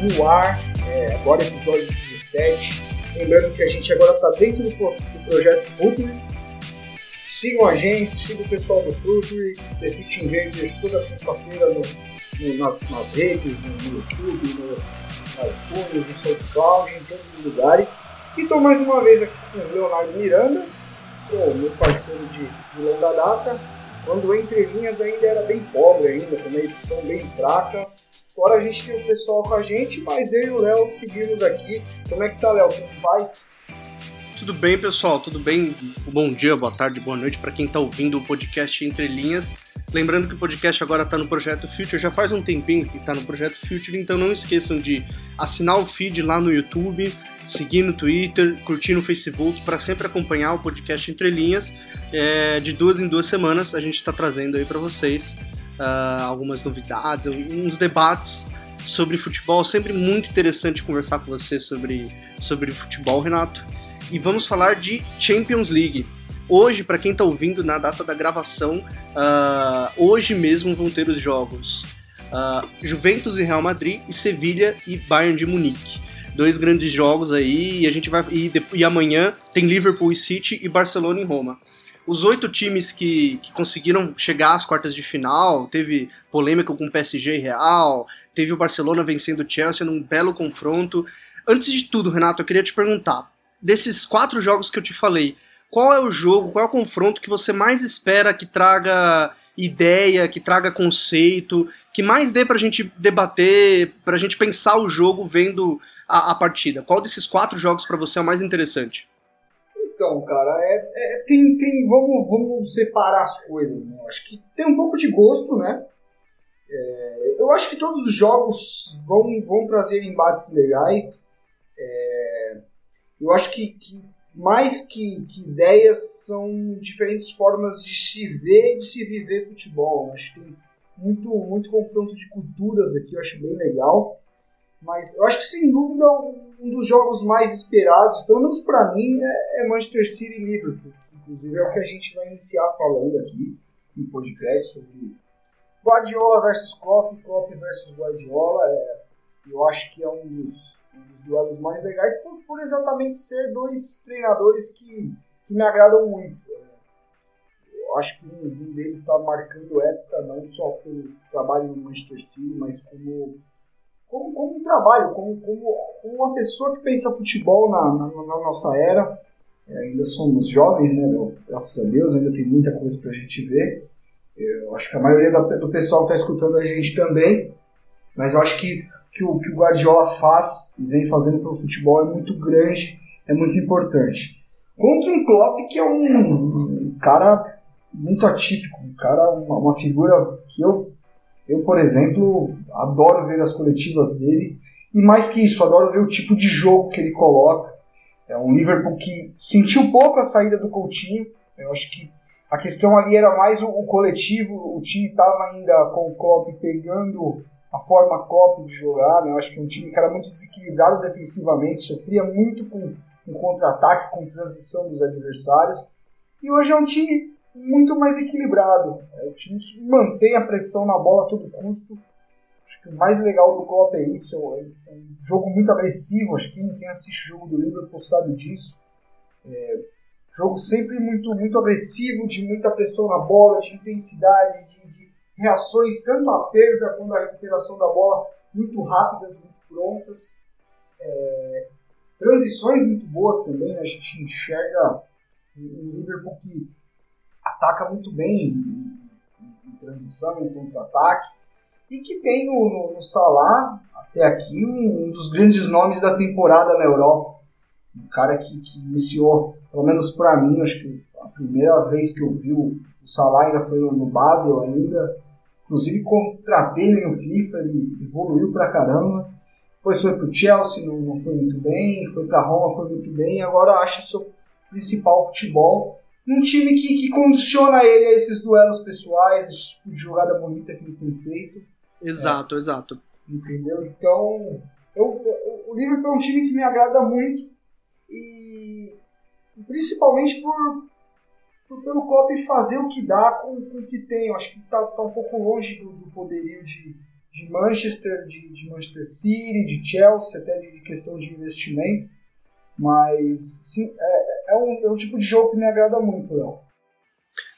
No ar, é, agora episódio 17. Lembrando que a gente agora está dentro do, do projeto Futuri. Sigam a gente, sigam o pessoal do Futuri, Defite em Verde toda sexta-feira no- no- nas, nas redes, no, no YouTube, no, iTunes, no SoundCloud, em todos os lugares. E estou mais uma vez aqui com o Leonardo Miranda, o meu parceiro de, de longa data, quando Entre Linhas ainda era bem pobre ainda, com uma edição bem fraca. Agora a gente tem o pessoal com a gente, mas eu e o Léo seguimos aqui. Como é que tá, Léo? Como faz? Tudo bem, pessoal? Tudo bem? Bom dia, boa tarde, boa noite para quem está ouvindo o podcast Entre Linhas. Lembrando que o podcast agora está no Projeto Future, já faz um tempinho que está no Projeto Future, então não esqueçam de assinar o feed lá no YouTube, seguir no Twitter, curtir no Facebook, para sempre acompanhar o podcast Entre Linhas. É, de duas em duas semanas a gente está trazendo aí para vocês ah, algumas novidades, uns debates sobre futebol. Sempre muito interessante conversar com você sobre, sobre futebol, Renato e vamos falar de Champions League. Hoje, para quem está ouvindo na data da gravação, ah, hoje mesmo vão ter os jogos ah, Juventus e Real Madrid e Sevilha e Bayern de Munique. Dois grandes jogos aí e a gente vai e, e amanhã tem Liverpool e City e Barcelona em Roma. Os oito times que, que conseguiram chegar às quartas de final, teve polêmica com o PSG e Real, teve o Barcelona vencendo o Chelsea num belo confronto. Antes de tudo, Renato, eu queria te perguntar: desses quatro jogos que eu te falei, qual é o jogo, qual é o confronto que você mais espera que traga ideia, que traga conceito, que mais dê pra gente debater, pra gente pensar o jogo vendo a, a partida? Qual desses quatro jogos pra você é o mais interessante? Então, cara, é, é- tem, tem, vamos, vamos separar as coisas. Né? Acho que tem um pouco de gosto, né? É, eu acho que todos os jogos vão, vão trazer embates legais. É, eu acho que, que mais que, que ideias são diferentes formas de se ver e de se viver futebol. Acho que tem muito, muito confronto de culturas aqui, eu acho bem legal. Mas eu acho que sem dúvida um dos jogos mais esperados, pelo menos para mim, é, é Manchester City e Liverpool. Inclusive é o que a gente vai iniciar falando aqui no podcast sobre Guardiola versus Klopp, Klopp versus Guardiola. É, eu acho que é um dos, um dos duelos mais legais por, por exatamente ser dois treinadores que, que me agradam muito. É, Eu acho que um, um deles está marcando época não só pelo trabalho no Manchester City, mas como como, como um trabalho, como, como, uma pessoa que pensa futebol na, na, na nossa era. É, ainda somos jovens, né? Graças a Deus, ainda tem muita coisa pra gente ver. Eu acho que a maioria da- do pessoal está escutando a gente também. Mas eu acho que, que, o, que o Guardiola faz e vem fazendo pelo futebol é muito grande, é muito importante. Contra um Klopp que é um, um cara muito atípico, um cara, uma, uma figura que eu eu, por exemplo, adoro ver as coletivas dele. E mais que isso, adoro ver o tipo de jogo que ele coloca. É um Liverpool que sentiu pouco a saída do Coutinho. Eu acho que a questão ali era mais o, coletivo. O time estava ainda com o Klopp pegando a forma Klopp de jogar. Né? Eu acho que um time que era muito desequilibrado defensivamente, sofria muito com, com contra-ataque, com transição dos adversários. E hoje é um time muito mais equilibrado. É o time que mantém a pressão na bola a todo custo. Acho que o mais legal do Klopp é isso. É um jogo muito agressivo. Acho que quem, assiste o jogo do Liverpool sabe disso. É, jogo sempre muito, muito agressivo, de muita pressão na bola, de intensidade, de, de reações, tanto à perda quanto à recuperação da bola, muito rápidas, muito prontas. É, transições muito boas também. né? A gente enxerga um Liverpool que ataca muito bem em, em transição, em contra-ataque, e que tem no, no, no Salah, até aqui, um, um dos grandes nomes da temporada na Europa. Um cara que, que iniciou, pelo menos para mim, acho que a primeira vez que eu vi o Salah ainda foi no, no Basel ainda. Inclusive contratei ele no FIFA, ele evoluiu pra caramba. Depois foi pro Chelsea, não, não foi muito bem. Foi pra Roma, foi muito bem. Agora acha seu principal futebol. Um time que, que condiciona ele a esses duelos pessoais, esse tipo de jogada bonita que ele tem feito. Exato, é. exato. Entendeu? Então, eu, o Liverpool é um time que me agrada muito. E principalmente por, por pelo Klopp fazer o que dá com, com o que tem. Eu acho que está tá um pouco longe do, do poderio de, de Manchester, de, de, Manchester City, de Chelsea, até de, de questão de investimento. Mas sim, é, é, um, é um tipo de jogo que me agrada muito, Léo.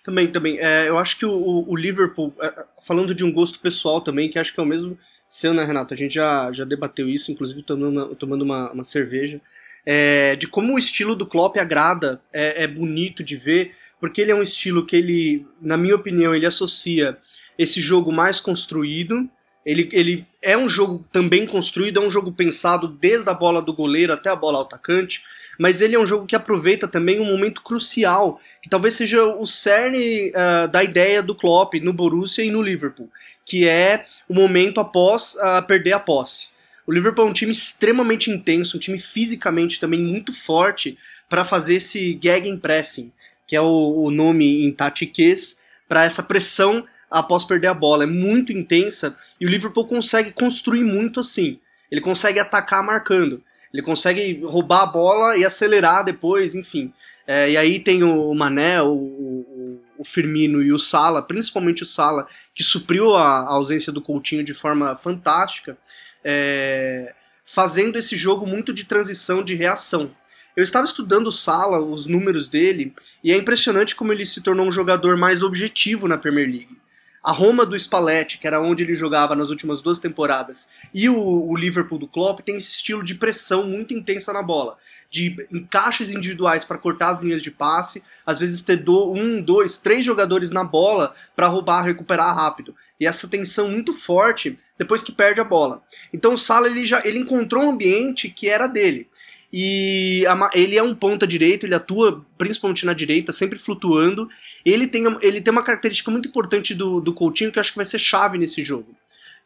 Também, também. É, eu acho que o, o Liverpool, é, falando de um gosto pessoal também, que acho que é o mesmo seu, né, Renato? A gente já, já debateu isso, inclusive tomando uma, tomando uma, uma cerveja é, de como o estilo do Klopp agrada, é, é bonito de ver, porque ele é um estilo que ele, na minha opinião, ele associa esse jogo mais construído. Ele, ele é um jogo também construído, é um jogo pensado desde a bola do goleiro até a bola ao atacante, mas ele é um jogo que aproveita também um momento crucial, que talvez seja o cerne uh, da ideia do Klopp no Borussia e no Liverpool, que é o momento após uh, perder a posse. O Liverpool é um time extremamente intenso, um time fisicamente também muito forte para fazer esse gegenpressing, que é o, o nome em tatiquês, para essa pressão após perder a bola. É muito intensa e o Liverpool consegue construir muito assim. Ele consegue atacar marcando. Ele consegue roubar a bola e acelerar depois, enfim. É, e aí tem o Mané, o, o, Firmino e o Sala, principalmente o Sala, que supriu a, a ausência do Coutinho de forma fantástica é, fazendo esse jogo muito de transição, de reação. Eu estava estudando o Sala, os números dele, e é impressionante como ele se tornou um jogador mais objetivo na Premier League. A Roma do Spalletti, que era onde ele jogava nas últimas duas temporadas, e o, o Liverpool do Klopp tem esse estilo de pressão muito intensa na bola, de encaixes individuais para cortar as linhas de passe, às vezes ter do, um, dois, três jogadores na bola para roubar, recuperar rápido. E essa tensão muito forte depois que perde a bola. Então o Sala ele já ele encontrou um ambiente que era dele. E ele é um ponta direito, ele atua principalmente na direita, sempre flutuando. Ele tem, ele tem uma característica muito importante do, do Coutinho que eu acho que vai ser chave nesse jogo,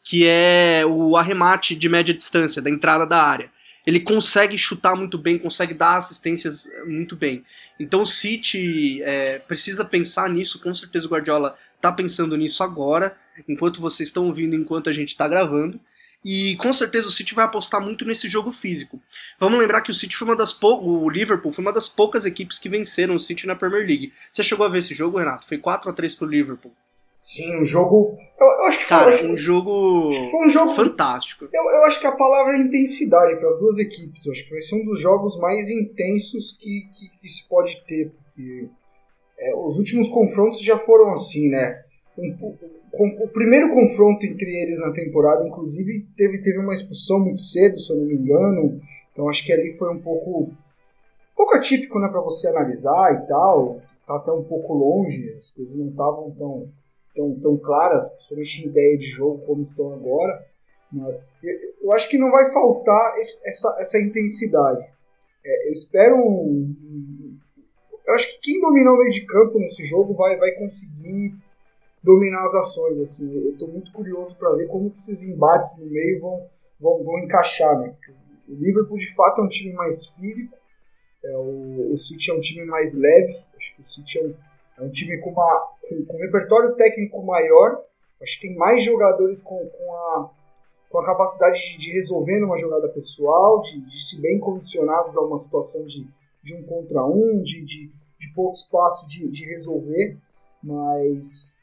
que é o arremate de média distância, da entrada da área. Ele consegue chutar muito bem, consegue dar assistências eh, muito bem. Então o City é, precisa pensar nisso, com certeza o Guardiola está pensando nisso agora, enquanto vocês estão ouvindo, enquanto a gente está gravando. E com certeza o City vai apostar muito nesse jogo físico. Vamos lembrar que o City foi uma das o Liverpool foi uma das poucas equipes que venceram o City na Premier League. Você chegou a ver esse jogo, Renato? Foi 4 a 3 pro Liverpool. Sim, um jogo. Eu, eu acho que Cara, foi, um jogo, foi um jogo fantástico. Eu, eu acho que a palavra é intensidade para as duas equipes. Eu acho que vai ser um dos jogos mais intensos que, que, que se pode ter. Porque é, os últimos confrontos já foram assim, né? Um, o primeiro confronto entre eles na temporada, inclusive, teve, teve uma expulsão muito cedo, se eu não me engano. Então acho que ali foi um pouco, um pouco atípico né, para você analisar e tal. Tá até um pouco longe, as coisas não estavam tão, tão, tão claras, principalmente em ideia de jogo como estão agora. Mas eu, eu acho que não vai faltar essa, essa intensidade. É, eu espero. Um, eu acho que quem dominar o meio de campo nesse jogo vai, vai conseguir dominar as ações. Assim. Eu estou muito curioso para ver como esses embates no meio vão, vão, vão encaixar. Né? O Liverpool, de fato, é um time mais físico, é, o, o City é um time mais leve. Acho que o City é um, é um time com, uma, com, com, um repertório técnico maior. Acho que tem mais jogadores com, com, a, com a capacidade de, de resolver numa jogada pessoal, de, de se bem condicionados a uma situação de, de um contra um, de, de, de pouco espaço de, de resolver. Mas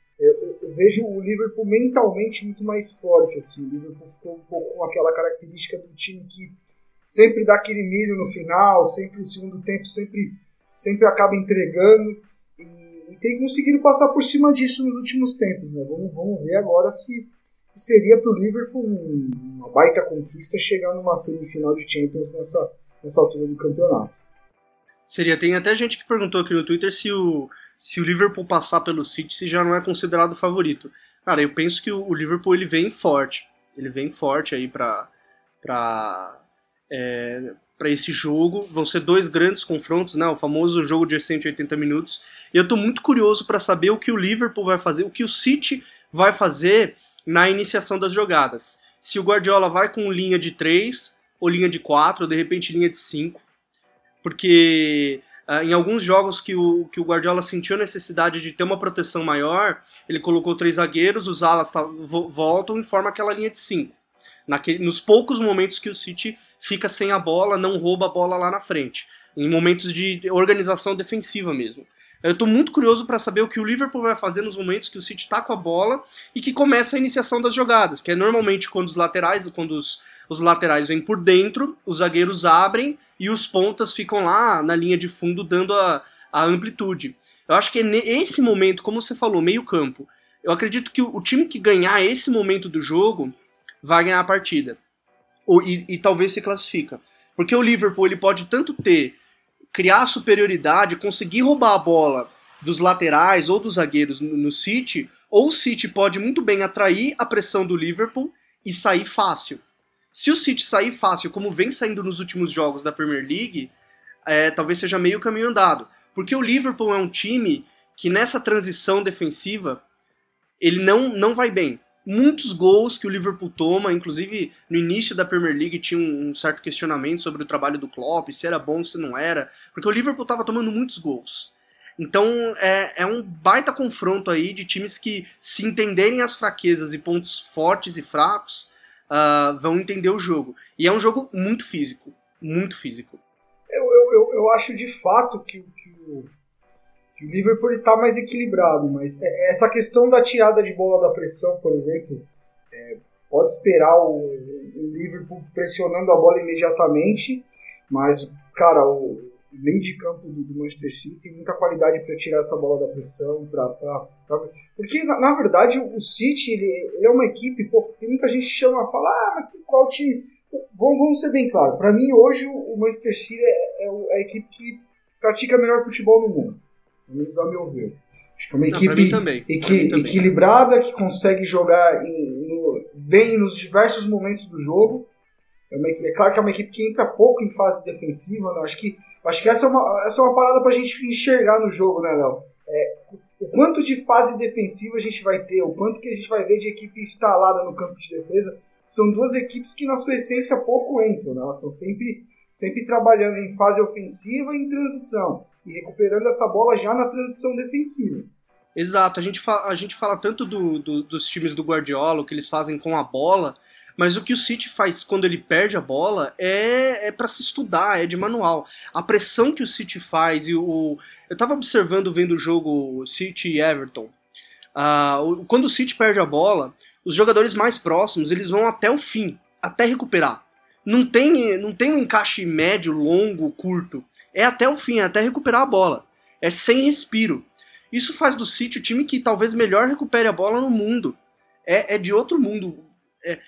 eu, vejo o Liverpool mentalmente muito mais forte. Assim. O Liverpool ficou um pouco com aquela característica do time que sempre dá aquele milho no final, sempre no segundo tempo, sempre, sempre acaba entregando. E, e tem conseguido passar por cima disso nos últimos tempos. Né? Vamos, vamos ver agora se seria para o Liverpool uma baita conquista chegar numa semifinal de Champions nessa, nessa altura do campeonato. Seria. Tem até gente que perguntou aqui no Twitter se o se o Liverpool passar pelo City, se já não é considerado favorito. Cara, eu penso que o Liverpool ele vem forte. Ele vem forte aí pra, pra, é, para esse jogo. Vão ser dois grandes confrontos, né? O famoso jogo de 180 minutos. E eu estou muito curioso para saber o que o Liverpool vai fazer, o que o City vai fazer na iniciação das jogadas. Se o Guardiola vai com linha de 3, ou linha de 4, ou de repente linha de 5. Porque uh, em alguns jogos que o, que o Guardiola sentiu a necessidade de ter uma proteção maior, ele colocou três zagueiros, os alas voltam e forma aquela linha de 5. Nos poucos momentos que o City fica sem a bola, não rouba a bola lá na frente. Em momentos de organização defensiva mesmo. Eu estou muito curioso para saber o que o Liverpool vai fazer nos momentos que o City está com a bola e que começa a iniciação das jogadas, que é normalmente quando os laterais, quando os, os laterais vêm por dentro, os zagueiros abrem e os pontas ficam lá na linha de fundo dando a, a amplitude. Eu acho que é nesse momento, como você falou, meio campo, eu acredito que o, o time que ganhar esse momento do jogo vai ganhar a partida. Ou, e, e talvez se classifica. Porque o Liverpool ele pode tanto ter criar superioridade, conseguir roubar a bola dos laterais ou dos zagueiros no, City, ou o City pode muito bem atrair a pressão do Liverpool e sair fácil. Se o City sair fácil, como vem saindo nos últimos jogos da Premier League, é, talvez seja meio caminho andado. Porque o Liverpool é um time que nessa transição defensiva ele não, não vai bem muitos gols que o Liverpool toma, inclusive no início da Premier League tinha um, certo questionamento sobre o trabalho do Klopp, se era bom, se não era, porque o Liverpool estava tomando muitos gols. Então é, é um baita confronto aí de times que, se entenderem as fraquezas e pontos fortes e fracos, uh, vão entender o jogo. E é um jogo muito físico, muito físico. Eu, eu, eu, acho de fato que, que o o Liverpool está mais equilibrado, mas é, é, essa questão da tirada de bola da pressão, por exemplo, é, pode esperar o, o, Liverpool pressionando a bola imediatamente, mas, cara, o meio de campo do, do Manchester City tem muita qualidade para tirar essa bola da pressão, pra, pra, pra... porque, na, na, verdade, o City ele, ele, é uma equipe, pô, tem muita gente que chama e fala, ah, mas qual time... Vamos, vamos ser bem claro, para mim hoje o Manchester City é, é, é a equipe que pratica melhor futebol no mundo pelo menos ao meu ver. Acho que é uma equipe equi equilibrada que consegue jogar em, no, bem nos diversos momentos do jogo. É, uma, é, claro que é uma equipe que entra pouco em fase defensiva. Né? Acho, que, acho que essa é uma, essa é uma parada para a gente enxergar no jogo, né, Léo? É, o quanto de fase defensiva a gente vai ter, o quanto que a gente vai ver de equipe instalada no campo de defesa. São duas equipes que, na sua essência, pouco entram. Né? Elas estão sempre, sempre trabalhando em fase ofensiva e em transição e recuperando essa bola já na transição defensiva. Exato, a gente fala, a gente fala tanto do, do, dos times do Guardiola, o que eles fazem com a bola, mas o que o City faz quando ele perde a bola é, é para se estudar, é de manual. A pressão que o City faz e o. Eu tava observando vendo o jogo City e Everton. Uh, quando o City perde a bola, os jogadores mais próximos eles vão até o fim, até recuperar. Não tem, não tem um encaixe médio, longo, curto é até o fim, é até recuperar a bola. É sem respiro. Isso faz do City o time que talvez melhor recupere a bola no mundo. É, é de outro mundo. É,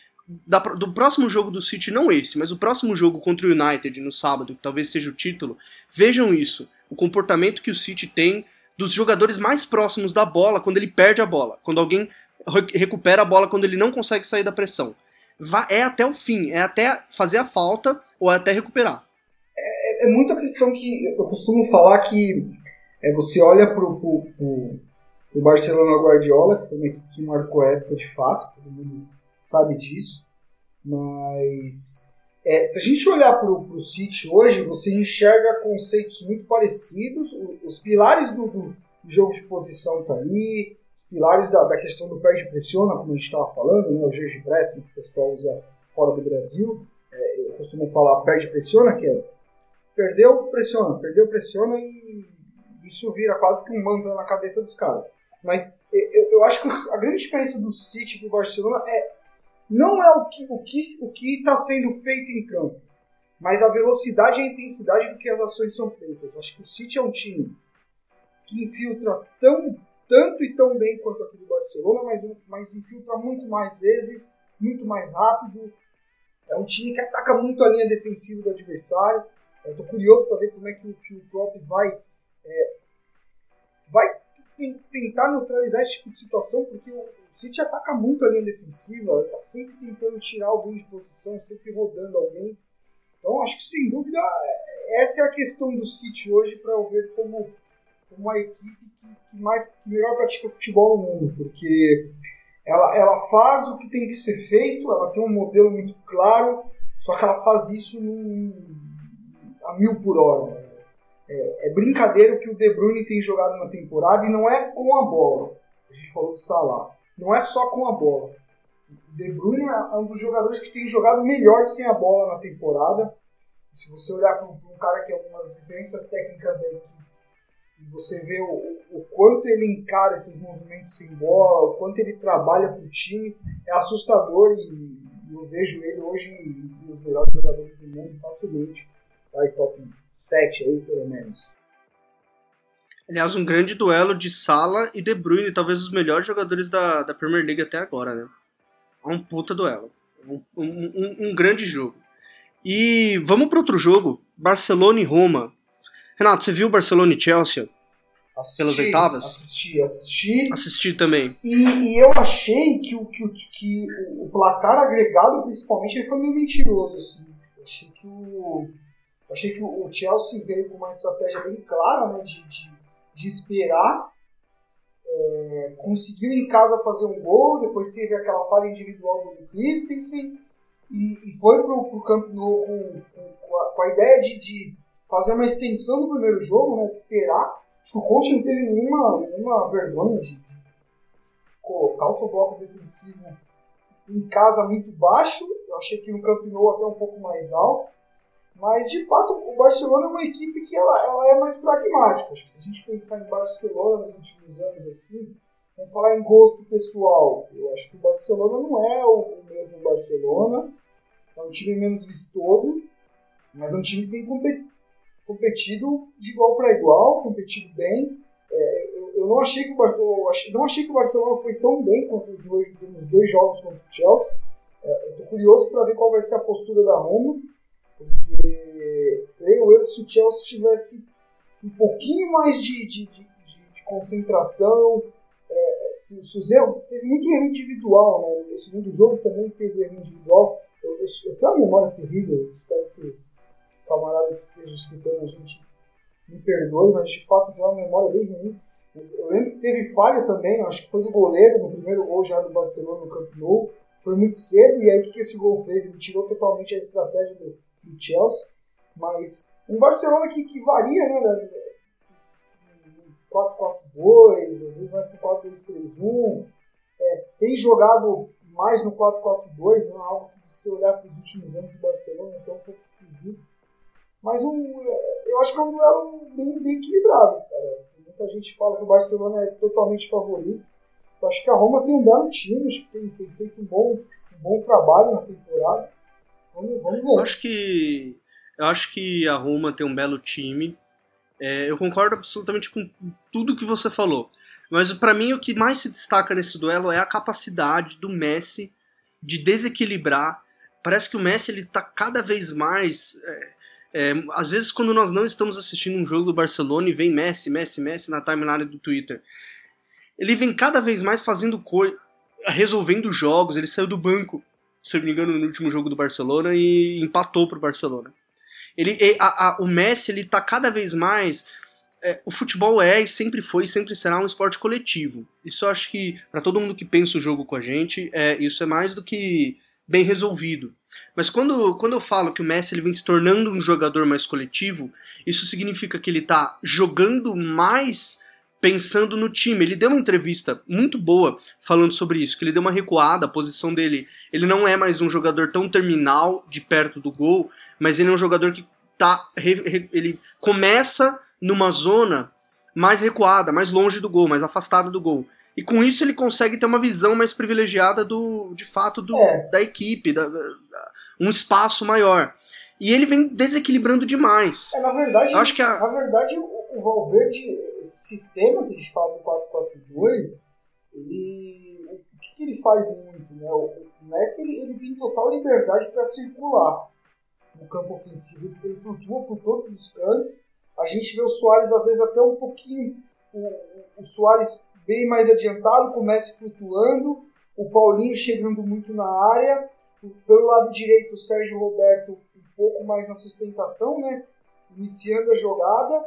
da, do próximo jogo do City, não esse, mas o próximo jogo contra o United no sábado, que talvez seja o título, vejam isso. O comportamento que o City tem dos jogadores mais próximos da bola quando ele perde a bola. Quando alguém recupera a bola quando ele não consegue sair da pressão. É até o fim, é até fazer a falta ou é até recuperar. É muita questão que eu costumo falar que é, você olha pro, pro, pro, pro Barcelona Guardiola, que foi uma equipe que marcou época de fato, todo mundo sabe disso, mas é, se a gente olhar pro, pro City hoje, você enxerga conceitos muito parecidos, os, os pilares do, do, jogo de posição tá ali, pilares da, da questão do perde pressiona, como a gente estava falando, né, o George Pressing que o pessoal usa fora do Brasil, é, eu costumo falar perde pressiona, que é Perdeu, pressiona, perdeu, pressiona e isso vira quase que um mantra na cabeça dos caras. Mas eu, eu acho que a grande diferença do City pro Barcelona é não é o que o que o que está sendo feito em campo, mas a velocidade e a intensidade do que as ações são feitas. Eu acho que o City é um time que infiltra tão tanto e tão bem quanto aquele do Barcelona, mas, mas infiltra muito mais vezes, muito mais rápido. É um time que ataca muito a linha defensiva do adversário. Tô curioso para ver como é que o, que o Klopp vai, é, vai tentar neutralizar esse tipo de situação, porque o, City ataca muito a linha defensiva, tá sempre tentando tirar alguém de posição, sempre rodando alguém. Então, acho que sem dúvida, essa é a questão do City hoje para eu ver como, como a equipe que, mais que melhor pratica futebol no mundo, porque ela, ela faz o que tem que ser feito, ela tem um modelo muito claro, só que ela faz isso num, a mil por hora. É, é brincadeira o que o De Bruyne tem jogado na temporada e não é com a bola. A gente falou do Salah. Não é só com a bola. O De Bruyne é um dos jogadores que tem jogado melhor sem a bola na temporada. Se você olhar para um, cara que é uma das referências técnicas da equipe, você vê o, o, quanto ele encara esses movimentos sem bola, o quanto ele trabalha para o time, é assustador e eu vejo ele hoje entre os melhores jogadores do mundo facilmente. Vai top 7 aí, pelo menos. Aliás, um grande duelo de Sala e De Bruyne, talvez os melhores jogadores da, da Premier League até agora, né? É um puta duelo. Um, um, um grande jogo. E vamos para outro jogo, Barcelona e Roma. Renato, você viu Barcelona e Chelsea? Assisti, pelas oitavas? Assisti, assisti. Assisti também. E, e eu achei que, o, que, o, que o placar agregado, principalmente, ele foi meio mentiroso. Assim. Achei que o, achei que o Chelsea veio com uma estratégia bem clara né, de, de, de esperar. É, conseguiu em casa fazer um gol, depois teve aquela falha individual do Christensen e, e foi pro, pro Camp Nou com, com, a, com a ideia de, de fazer uma extensão do primeiro jogo, né, de esperar. Acho que o Conte não teve nenhuma, nenhuma vergonha de colocar o seu bloco defensivo em casa muito baixo. Eu achei que no Camp Nou até um pouco mais alto. Mas, de fato, o Barcelona é uma equipe que ela, ela é mais pragmática. Acho que se a gente pensar em Barcelona nos últimos anos, assim, vamos falar em gosto pessoal. Eu acho que o Barcelona não é o, o mesmo Barcelona. É um time menos vistoso, mas é um time que tem competido de igual para igual, competido bem. É, eu, eu, não achei que o Barcelona, não achei que o Barcelona foi tão bem quanto os dois, nos dois jogos contra o Chelsea. É, Estou curioso para ver qual vai ser a postura da Roma, porque creio eu que se o Chelsea tivesse um pouquinho mais de, de, de, de concentração, é, se, se teve muito erro individual, né? O segundo jogo também teve erro individual. Eu, eu, eu tenho uma memória terrível, espero que camarada que esteja escutando a gente me perdoe, mas de fato tem uma memória bem ruim. Eu lembro que teve falha também, acho que foi do goleiro no primeiro gol já do Barcelona no Camp Nou. Foi muito cedo, e aí o que esse gol fez? Ele tirou totalmente a estratégia do, do Chelsea. Mas um Barcelona que, que varia, né? 4-4-2, às vezes vai para 4-2-3-1. É, tem jogado mais no 4-4-2, não é algo que se olhar para os últimos anos do Barcelona, então é um pouco esquisito. Mas um, eu acho que é um duelo bem, bem equilibrado. Cara. Muita gente fala que o Barcelona é totalmente favorito. Eu acho que a Roma tem um belo time, acho que tem, tem feito um bom, um bom trabalho na temporada. Vamos, vamos ver. Eu acho que eu acho que a Roma tem um belo time. É, eu concordo absolutamente com tudo que você falou. Mas para mim o que mais se destaca nesse duelo é a capacidade do Messi de desequilibrar. Parece que o Messi ele tá cada vez mais. É, é, às vezes, quando nós não estamos assistindo um jogo do Barcelona e vem Messi, Messi, Messi na timeline do Twitter, ele vem cada vez mais fazendo coisa, resolvendo jogos. Ele saiu do banco, se não me engano, no último jogo do Barcelona e empatou pro Barcelona. Ele, a, a, o Messi ele tá cada vez mais. É, o futebol é e sempre foi e sempre será um esporte coletivo. Isso eu acho que, para todo mundo que pensa o jogo com a gente, é, isso é mais do que bem resolvido. Mas quando, quando eu falo que o Messi ele vem se tornando um jogador mais coletivo, isso significa que ele está jogando mais pensando no time. Ele deu uma entrevista muito boa falando sobre isso, que ele deu uma recuada, a posição dele, ele não é mais um jogador tão terminal de perto do gol, mas ele é um jogador que tá ele começa numa zona mais recuada, mais longe do gol, mais afastada do gol. E com isso ele consegue ter uma visão mais privilegiada do, de fato, do, é. da equipe, da, um espaço maior. E ele vem desequilibrando demais. É, na verdade, Eu acho que a... na verdade o, o Valverde, esse sistema que a gente fala do 4-4-2, ele, o que, que, ele faz muito? Né? O, o Messi ele, ele tem total liberdade para circular no campo ofensivo. Ele flutua por todos os cantos. A gente vê o Soares, às vezes, até um pouquinho. O, o Soares bem mais adiantado, com o Messi flutuando. O Paulinho chegando muito na área. Pelo lado direito, o Sérgio Roberto um pouco mais na sustentação, né? Iniciando a jogada.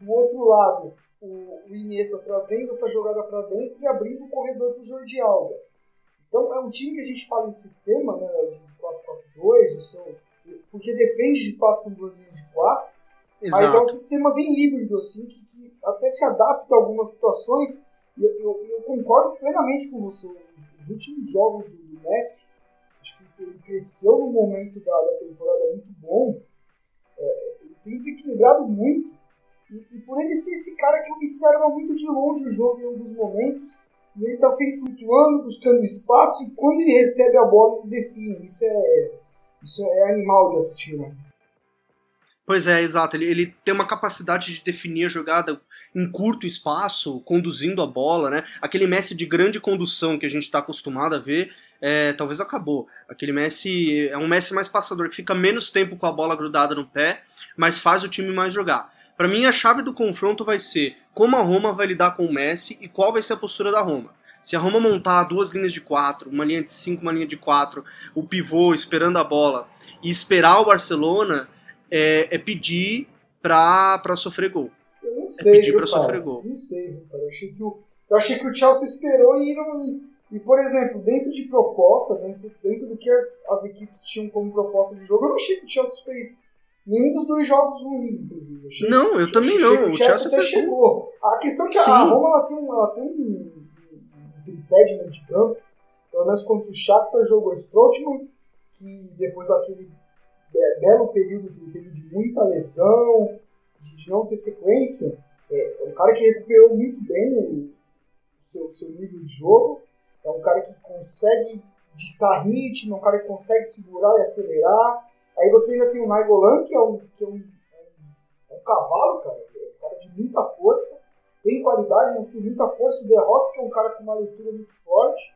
Do outro lado, o, o Iniesta trazendo essa jogada para dentro e abrindo o corredor para o Jordi Alba. Então é um time que a gente fala em sistema, né? De 4-4-2, porque defende de fato com duas linhas de quatro, mas é um sistema bem híbrido, assim, que, que até se adapta a algumas situações. Eu, eu, eu, concordo plenamente com você. Os últimos jogos do, Messi, acho que ele cresceu num momento da, da temporada muito bom. É, ele tem desequilibrado muito. E, e, por ele ser esse cara que observa muito de longe o jogo em alguns momentos, e ele está sempre flutuando, buscando espaço, e quando ele recebe a bola, ele define. Isso é, isso é animal de assistir, né? Pois é, exato. Ele, ele tem uma capacidade de definir a jogada em curto espaço, conduzindo a bola, né? Aquele Messi de grande condução que a gente está acostumado a ver, é, talvez acabou. Aquele Messi é um Messi mais passador, que fica menos tempo com a bola grudada no pé, mas faz o time mais jogar. Para mim, a chave do confronto vai ser como a Roma vai lidar com o Messi e qual vai ser a postura da Roma. Se a Roma montar duas linhas de quatro, uma linha de cinco, uma linha de quatro, o pivô esperando a bola e esperar o Barcelona, é, é pedir pra, pra sofrer gol. Eu não sei. É pedir viu, pra cara? sofrer gol. Não sei, viu, cara. Eu achei que o, eu achei que o Chelsea esperou e não. E, e, por exemplo, dentro de proposta, dentro, dentro do que as, as, equipes tinham como proposta de jogo, eu não achei que o Chelsea fez nenhum dos dois jogos ruins, inclusive. Achei, não, eu também não. o Chelsea, até chegou. A questão é que Sim. a Roma ela tem, ela tem um, um tripé de meio de campo. Pelo menos contra o Shakhtar jogou Strootman, que depois daquele belo período que ele teve de muita lesão, de não ter sequência, é, é um cara que recuperou muito bem o seu, seu nível de jogo, é um cara que consegue ditar ritmo, é um cara que consegue segurar e acelerar. Aí você ainda tem o Naigolan, que é um, que é um, é um, cavalo, cara, é um cara de muita força, tem qualidade, mas tem muita força. O De Rossi, que é um cara com uma leitura muito forte.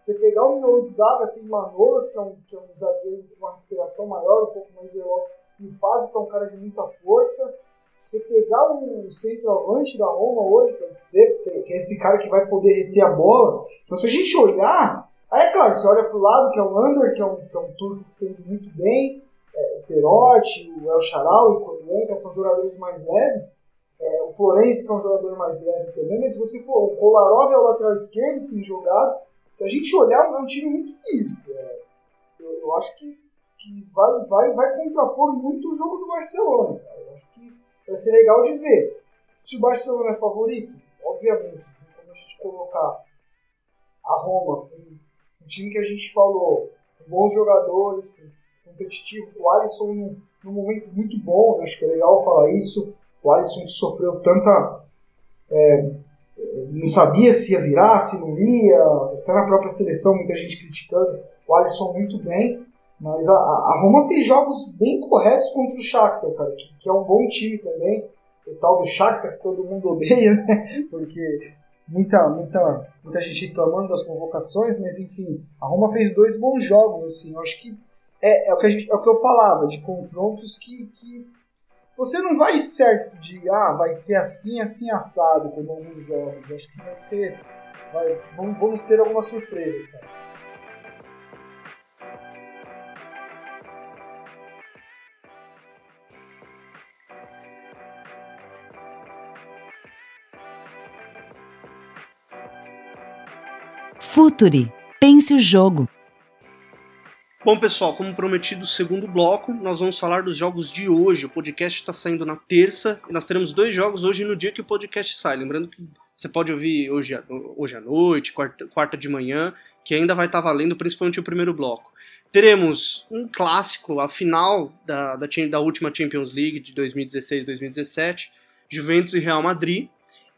Você pegar o miolo de zaga, tem Manolas, que é, um, que é um zagueiro com uma recuperação maior, um pouco mais veloz, e Fazio, que é um cara de muita força. Se você pegar o centroavante da Roma hoje, que é o esse cara que vai poder reter a bola, então se a gente olhar, aí é claro, você olha pro lado, que é o Under, que é um, que é um turco que tem muito bem, é, o Perotti, o El Charal, quando entra, são jogadores mais leves. É, o Florenzi, que é um jogador mais leve também, mas se você for, o Kolarov é o lateral esquerdo que tem jogado, se a gente olhar, é um time muito físico. É, eu, eu, acho que, que vai, vai, vai contrapor muito o jogo do Barcelona. Cara. Eu acho que vai ser legal de ver. Se o Barcelona é favorito, obviamente, como a gente colocar a Roma, um, um time que a gente falou, com bons jogadores, competitivo, o Alisson num, num momento muito bom, acho que é legal falar isso. O Alisson que sofreu tanta. É, não sabia se ia virar, se não ia, até na própria seleção muita gente criticando. O Alisson muito bem, mas a, a Roma fez jogos bem corretos contra o Shakhtar, cara, que, que, é um bom time também, o tal do Shakhtar que todo mundo odeia, né, porque muita, muita, muita gente reclamando das convocações, mas enfim, a Roma fez dois bons jogos, assim, eu acho que é, é, o, que gente, é o que eu falava, de confrontos que, que você não vai certo de, ah, vai ser assim, assim, assado, como alguns jogos. Acho que vai ser. Vai, vamos, vamos ter algumas surpresas, cara. Futuri. Pense o jogo. Bom, pessoal, como prometido, segundo bloco, nós vamos falar dos jogos de hoje. O podcast está saindo na terça e nós teremos dois jogos hoje no dia que o podcast sai. Lembrando que você pode ouvir hoje, hoje à noite, quarta, quarta de manhã, que ainda vai estar valendo, principalmente o primeiro bloco. Teremos um clássico, a final da, da, da última Champions League de 2016-2017, Juventus e Real Madrid,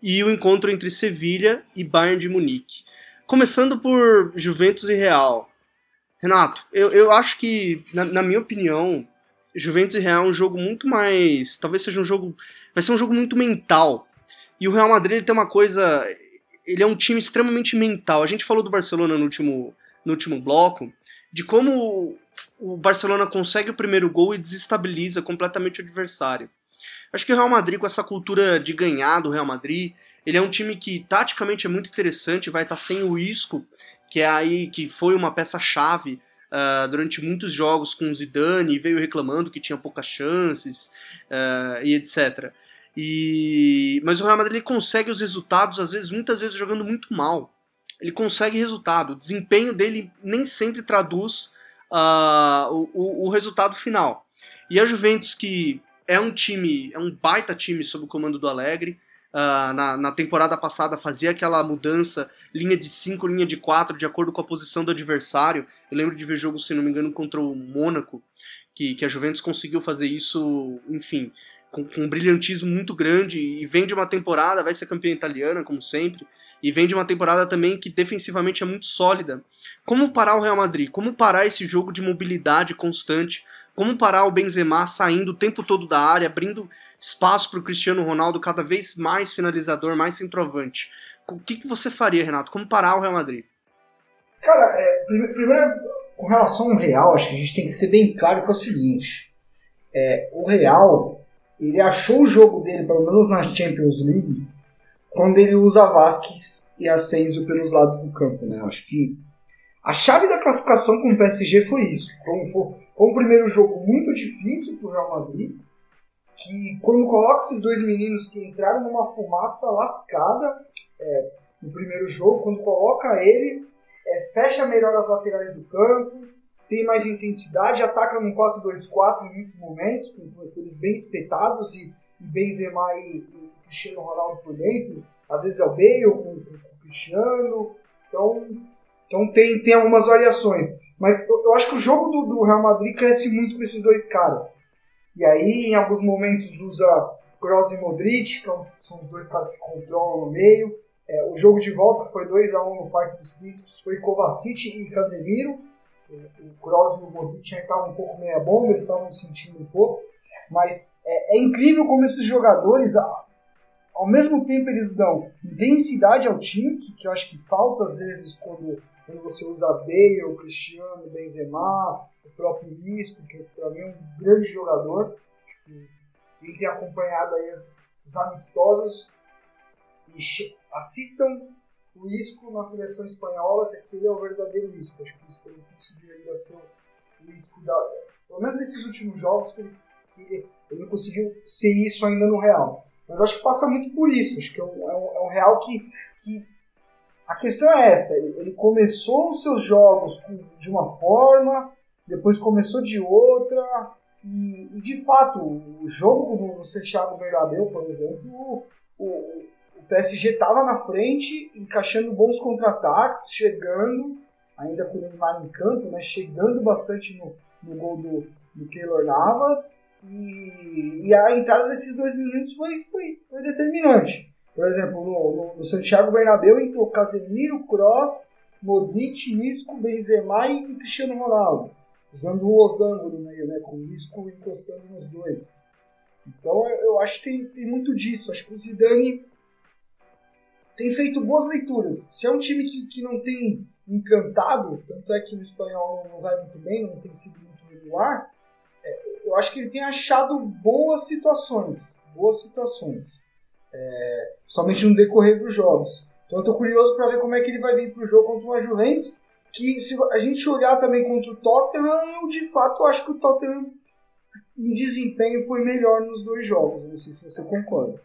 e o encontro entre Sevilha e Bayern de Munique. Começando por Juventus e Real. Renato, eu, eu acho que, na, na, minha opinião, Juventus e Real é um jogo muito mais. Talvez seja um jogo. Vai ser um jogo muito mental. E o Real Madrid ele tem uma coisa. Ele é um time extremamente mental. A gente falou do Barcelona no último, no último bloco, de como o Barcelona consegue o primeiro gol e desestabiliza completamente o adversário. Acho que o Real Madrid, com essa cultura de ganhar do Real Madrid, ele é um time que taticamente é muito interessante, vai estar sem o Isco, que é aí que foi uma peça chave uh, durante muitos jogos com o Zidane e veio reclamando que tinha poucas chances uh, e etc. E... Mas o Real Madrid consegue os resultados, às vezes, muitas vezes jogando muito mal. Ele consegue resultado. O desempenho dele nem sempre traduz uh, o, o, resultado final. E a Juventus, que é um time, é um baita time sob o comando do Alegre, Uh, na, na, temporada passada fazia aquela mudança, linha de 5, linha de 4, de acordo com a posição do adversário. Eu lembro de ver jogo, se não me engano, contra o Mônaco, que, que a Juventus conseguiu fazer isso, enfim, com, com, um brilhantismo muito grande e vem de uma temporada, vai ser campeã italiana, como sempre, e vem de uma temporada também que defensivamente é muito sólida. Como parar o Real Madrid? Como parar esse jogo de mobilidade constante? Como parar o Benzema saindo o tempo todo da área, abrindo espaço para o Cristiano Ronaldo cada vez mais finalizador, mais centroavante? O que, que você faria, Renato? Como parar o Real Madrid? Cara, é, primeiro, com relação ao Real, acho que a gente tem que ser bem claro que é o seguinte: é, o Real ele achou o jogo dele, pelo menos na Champions League, quando ele usa Vasquez e Asensio pelos lados do campo, né? Acho que a chave da classificação com o PSG foi isso. Foi, foi, um primeiro jogo muito difícil para o Real Madrid, que quando coloca esses dois meninos que entraram numa fumaça lascada é, no primeiro jogo, quando coloca eles, é, fecha melhor as laterais do campo, tem mais intensidade, ataca no 4-2-4 em muitos momentos, com eles bem espetados e, e Benzema e, e Cristiano Ronaldo por dentro. Às vezes é o Bale com, com, com o Cristiano. Então, então tem, tem algumas variações. Mas eu, eu acho que o jogo do, do, Real Madrid cresce muito com esses dois caras. E aí, em alguns momentos, usa Kroos e Modric, que são os dois caras que controlam no meio. É, o jogo de volta foi 2 a 1 um no Parque dos Príncipes, foi Kovacic e Casemiro o Kroos e o Modric estavam um pouco meia bomba, eles estavam sentindo um pouco, mas é, é, incrível como esses jogadores, ao mesmo tempo eles dão intensidade ao time, que, que eu acho que falta às vezes quando, quando você usa Bale, o Cristiano, Benzema, o próprio Isco, que para mim é um grande jogador, quem tem acompanhado aí os amistosos, assistam o Isco na seleção espanhola, que ele é o verdadeiro Isco. Acho que o Isco não conseguiu ainda ser o Isco da. Pelo menos nesses últimos jogos, que ele, ele não conseguiu ser isso ainda no Real. Mas acho que passa muito por isso. Acho que é um, é um, é um Real que, que. A questão é essa: ele, começou os seus jogos de uma forma, depois começou de outra. E, e de fato, o jogo no Santiago Bernabéu, por exemplo, o, o PSG estava na frente, encaixando bons contra-ataques, chegando, ainda com o Neymar em campo, né, chegando bastante no, no gol do, do Keylor Navas. E, e, a entrada desses dois meninos foi, foi, foi determinante. Por exemplo, no, no, Santiago Bernabéu entrou Casemiro, Kroos, Modric, Isco, Benzema e Cristiano Ronaldo. Usando o losango no meio, né, com o Isco encostando nos dois. Então eu acho que tem, tem muito disso. Acho que o Zidane tem feito boas leituras. Se é um time que, que não tem encantado, tanto é que no espanhol não vai muito bem, não tem sido muito regular, é, eu acho que ele tem achado boas situações. Boas situações. É, somente no decorrer dos jogos. Então eu tô curioso para ver como é que ele vai vir pro jogo contra uma Juventus, que se a gente olhar também contra o Tottenham, eu de fato acho que o Tottenham em desempenho foi melhor nos dois jogos. Não sei se você concorda.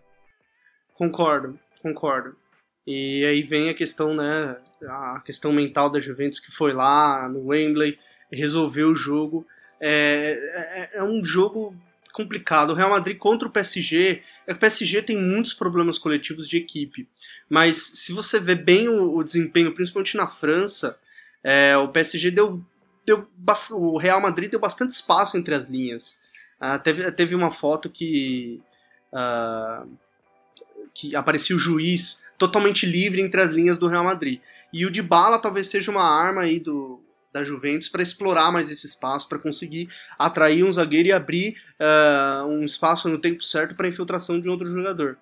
Concordo, concordo. E aí vem a questão, né, a questão mental da Juventus que foi lá no Wembley, resolveu o jogo. É, é, é, um jogo complicado. O Real Madrid contra o PSG, é o PSG tem muitos problemas coletivos de equipe, mas se você vê bem o, o desempenho, principalmente na França, é, o PSG deu, deu o Real Madrid deu bastante espaço entre as linhas. Uh, teve, teve uma foto que uh, que aparecia o juiz totalmente livre entre as linhas do Real Madrid. E o Dybala talvez seja uma arma aí do, da Juventus para explorar mais esse espaço, para conseguir atrair um zagueiro e abrir uh, um espaço no tempo certo para infiltração de outro jogador.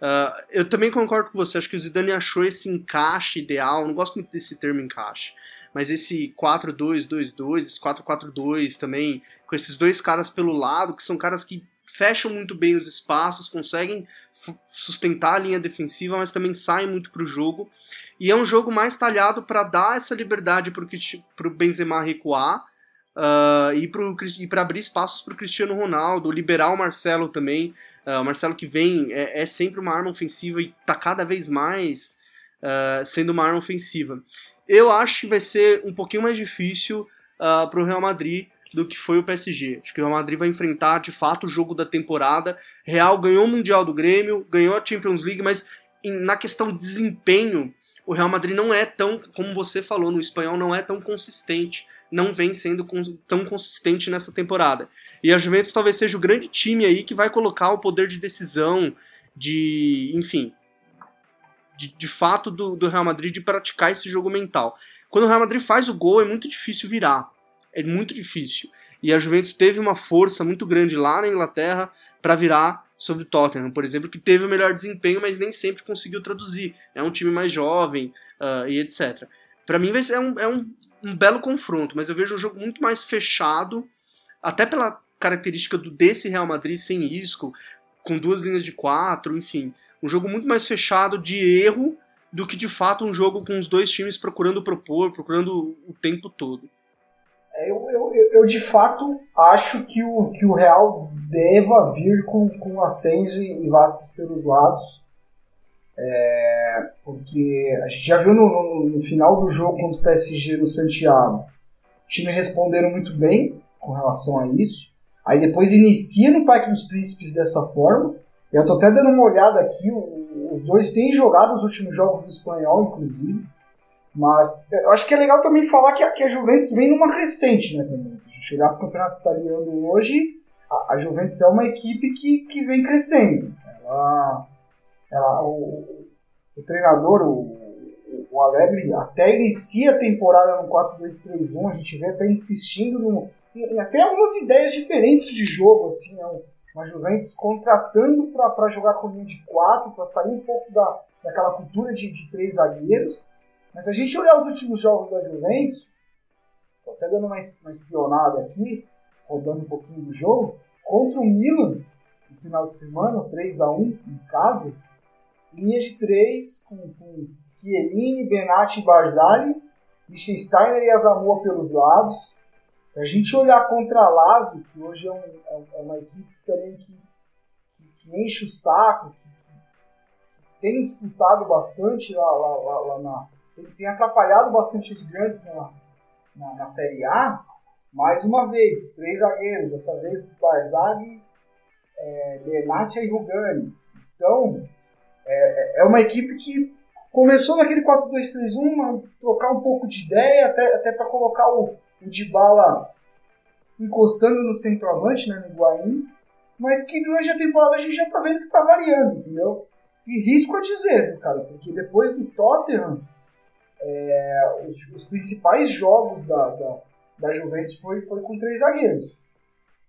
Uh, eu também concordo com você, acho que o Zidane achou esse encaixe ideal, não gosto muito desse termo encaixe, mas esse 4-2-2-2, esse 4-4-2 também, com esses dois caras pelo lado, que são caras que fecham muito bem os espaços, conseguem sustentar a linha defensiva, mas também saem muito para o jogo. E é um jogo mais talhado para dar essa liberdade para o Benzema recuar uh, e para abrir espaços para o Cristiano Ronaldo, liberar o Marcelo também. Uh, o Marcelo que vem é, é, sempre uma arma ofensiva e está cada vez mais uh, sendo uma arma ofensiva. Eu acho que vai ser um pouquinho mais difícil para o Real Madrid do que foi o PSG. Acho que o Real Madrid vai enfrentar de fato o jogo da temporada. Real ganhou o Mundial do Grêmio, ganhou a Champions League, mas na questão de desempenho, o Real Madrid não é tão, como você falou no espanhol, não é tão consistente. Não vem sendo tão consistente nessa temporada. E a Juventus talvez seja o grande time aí que vai colocar o poder de decisão, de. enfim. De, de fato do, do Real Madrid de praticar esse jogo mental. Quando o Real Madrid faz o gol, é muito difícil virar é muito difícil. E a Juventus teve uma força muito grande lá na Inglaterra para virar sobre o Tottenham, por exemplo, que teve o melhor desempenho, mas nem sempre conseguiu traduzir. É um time mais jovem uh, e etc. Para mim vai ser é um, é um, um, belo confronto, mas eu vejo um jogo muito mais fechado, até pela característica do desse Real Madrid sem risco, com duas linhas de quatro, enfim, um jogo muito mais fechado de erro do que de fato um jogo com os dois times procurando propor, procurando o tempo todo. É, eu, eu, eu, de fato acho que o, que o Real deva vir com, com Ascenso e Vasquez pelos lados. É, porque a gente já viu no, no, no, final do jogo contra o PSG no Santiago. O time responderam muito bem com relação a isso. Aí depois inicia no Parque dos Príncipes dessa forma. Eu tô até dando uma olhada aqui. os dois têm jogado os últimos jogos do espanhol, inclusive. Mas eu acho que é legal também falar que a, que a Juventus vem numa crescente, né? Também. Se a gente olhar para o campeonato italiano hoje, a, a, Juventus é uma equipe que, que vem crescendo. Ela, ela, o, o treinador, o, o Alegre, até inicia a temporada no 4-2-3-1, a gente vê até insistindo no, em, até algumas ideias diferentes de jogo, assim, né? uma Juventus contratando para jogar com linha de 4, para sair um pouco da, daquela cultura de, de três zagueiros mas se a gente olhar os últimos jogos da Juventus, tô até dando uma, uma espionada aqui, rodando um pouquinho do jogo, contra o Milan, no final de semana, 3x1 em casa, linha de 3 com, com Chiellini, Benatti e Barzali, Liechtensteiner e Azamua pelos lados. Se a gente olhar contra a Lazio, que hoje é, um, é, é uma equipe também que, que, que enche o saco, que, que, tem disputado bastante lá, lá, lá, lá na, ele tem atrapalhado bastante os grandes na, na, na Série A. Mais uma vez, três zagueiros, dessa vez Barzagli, é, Benatia e Rugani. Então, é, é uma equipe que começou naquele 4-2-3-1 a trocar um pouco de ideia, até, até para colocar o, o Dybala encostando no centroavante, né, no Higuaín, mas que durante a temporada a gente já tá vendo que tá variando, entendeu? E risco a dizer, cara, porque depois do Tottenham, é, os, os, principais jogos da, da, da Juventus foi, foi com três zagueiros.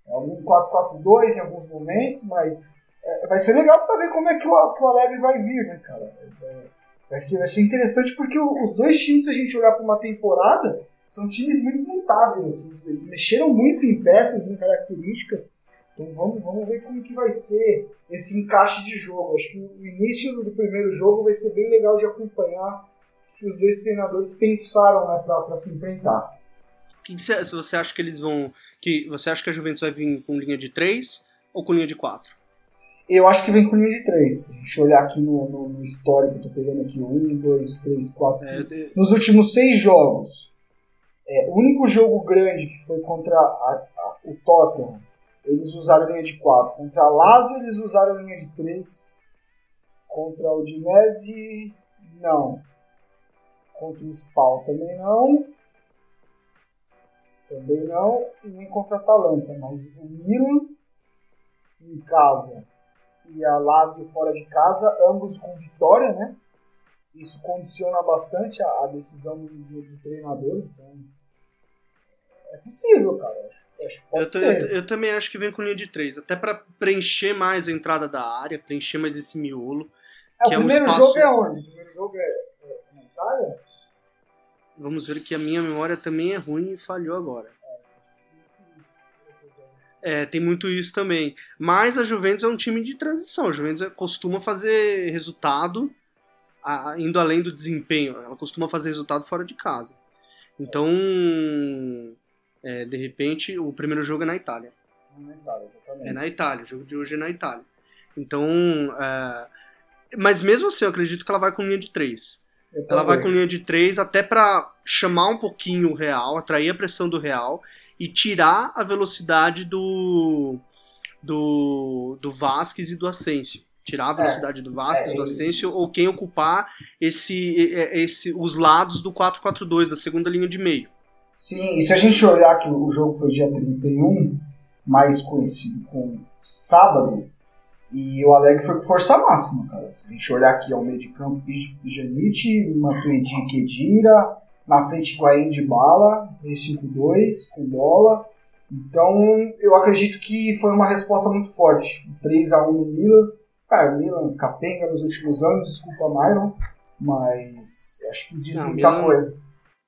É um 4-4-2 em alguns momentos, mas é, vai ser legal para ver como é que o, o Alegre vai vir, né, cara? É, vai, ser, vai ser interessante porque os dois times, se a gente olhar para uma temporada, são times muito mutáveis. Assim, eles mexeram muito em peças, em características. Então vamos, vamos ver como que vai ser esse encaixe de jogo. Acho que o início do primeiro jogo vai ser bem legal de acompanhar que os dois treinadores pensaram né, para se enfrentar. Se você acha que eles vão. que Você acha que a Juventus vai vir com linha de 3 ou com linha de 4? Eu acho que vem com linha de 3. Se a gente olhar aqui no, no, no histórico, eu tô pegando aqui 1, 2, 3, 4, 5. É, Nos últimos 6 jogos, é, o único jogo grande que foi contra a, a, o Tottenham, eles usaram linha de 4. Contra a Lazio, eles usaram linha de 3. Contra o Udinese, não. Contra o Spawn também não. Também não. E nem contra a Atalanta. Mas o Milan em casa e a Lazio fora de casa, ambos com vitória, né? Isso condiciona bastante a, a decisão do, do, treinador. Então, é possível, cara. Eu, eu, eu, também acho que vem com linha de três, até para preencher mais a entrada da área, preencher mais esse miolo. É, que o primeiro é um espaço... jogo é onde? O primeiro jogo é, é na Itália? Vamos ver que a minha memória também é ruim e falhou agora. É, tem muito isso também. Mas a Juventus é um time de transição. A Juventus costuma fazer resultado a- indo além do desempenho. Ela costuma fazer resultado fora de casa. Então, é, de repente, o primeiro jogo é na Itália. É na Itália. O jogo de hoje é na Itália. Então, é, mas mesmo assim, eu acredito que ela vai com linha de três. Eu Ela vai com linha de três até pra chamar um pouquinho o Real, atrair a pressão do Real e tirar a velocidade do do, do Vasquez e do Asensio. Tirar a velocidade do Vasquez, é, do Asensio, ou quem ocupar esse, é, esse, os lados do 4-4-2, da segunda linha de meio. Sim, e se a gente olhar que o jogo foi dia 31, mais conhecido como sábado, e o Alegre foi com força máxima, cara. Se a gente olhar aqui ao meio de campo, Janite, Matuidi e Kedira, na frente Guaim de bala, 3-5-2, com bola. Então, eu acredito que foi uma resposta muito forte. 3x1 no Milan. Cara, o Milan capenga nos últimos anos, desculpa, Myron, mas acho que diz Não, muita Milan- coisa.